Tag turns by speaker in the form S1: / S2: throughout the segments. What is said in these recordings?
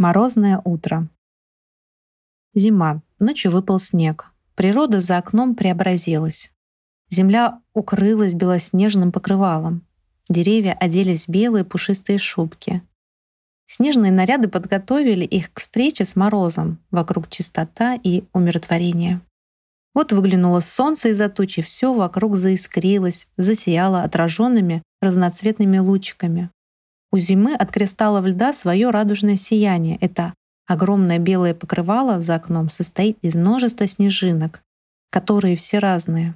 S1: Морозное утро. Зима. Ночью выпал снег. Природа за окном преобразилась. Земля укрылась белоснежным покрывалом. Деревья оделись в белые пушистые шубки. Снежные наряды подготовили их к встрече с морозом. Вокруг чистота и умиротворение. Вот выглянуло солнце из-за тучи, все вокруг заискрилось, засияло отраженными разноцветными лучиками. У зимы от кристаллов льда свое радужное сияние. Это огромное белое покрывало за окном состоит из множества снежинок, которые все разные.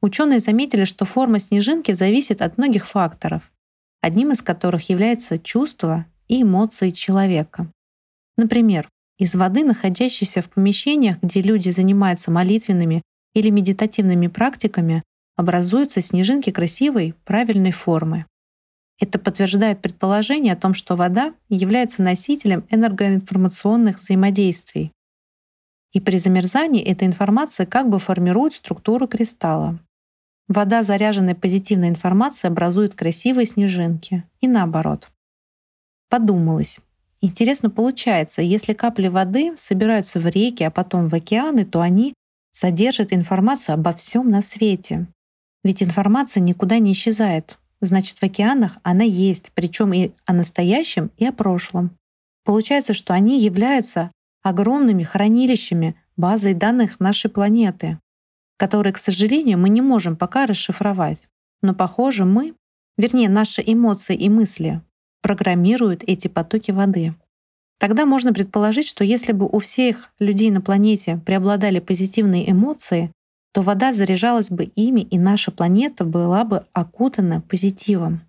S1: Ученые заметили, что форма снежинки зависит от многих факторов, одним из которых является чувство и эмоции человека. Например, из воды, находящейся в помещениях, где люди занимаются молитвенными или медитативными практиками, образуются снежинки красивой, правильной формы. Это подтверждает предположение о том, что вода является носителем энергоинформационных взаимодействий. И при замерзании эта информация как бы формирует структуру кристалла. Вода, заряженная позитивной информацией, образует красивые снежинки. И наоборот. Подумалось. Интересно получается, если капли воды собираются в реки, а потом в океаны, то они содержат информацию обо всем на свете. Ведь информация никуда не исчезает, значит, в океанах она есть, причем и о настоящем, и о прошлом. Получается, что они являются огромными хранилищами базой данных нашей планеты, которые, к сожалению, мы не можем пока расшифровать. Но, похоже, мы, вернее, наши эмоции и мысли, программируют эти потоки воды. Тогда можно предположить, что если бы у всех людей на планете преобладали позитивные эмоции, то вода заряжалась бы ими, и наша планета была бы окутана позитивом.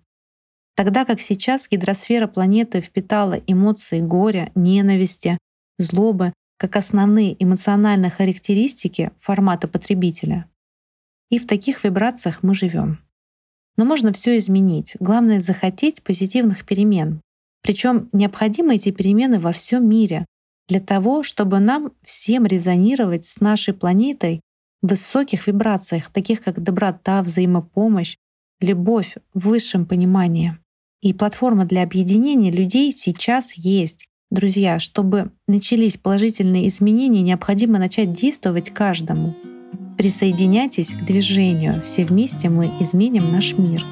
S1: Тогда как сейчас гидросфера планеты впитала эмоции горя, ненависти, злобы как основные эмоциональные характеристики формата потребителя. И в таких вибрациях мы живем. Но можно все изменить. Главное — захотеть позитивных перемен. Причем необходимы эти перемены во всем мире для того, чтобы нам всем резонировать с нашей планетой высоких вибрациях, таких как доброта, взаимопомощь, любовь в высшем понимании. И платформа для объединения людей сейчас есть. Друзья, чтобы начались положительные изменения, необходимо начать действовать каждому. Присоединяйтесь к движению. Все вместе мы изменим наш мир.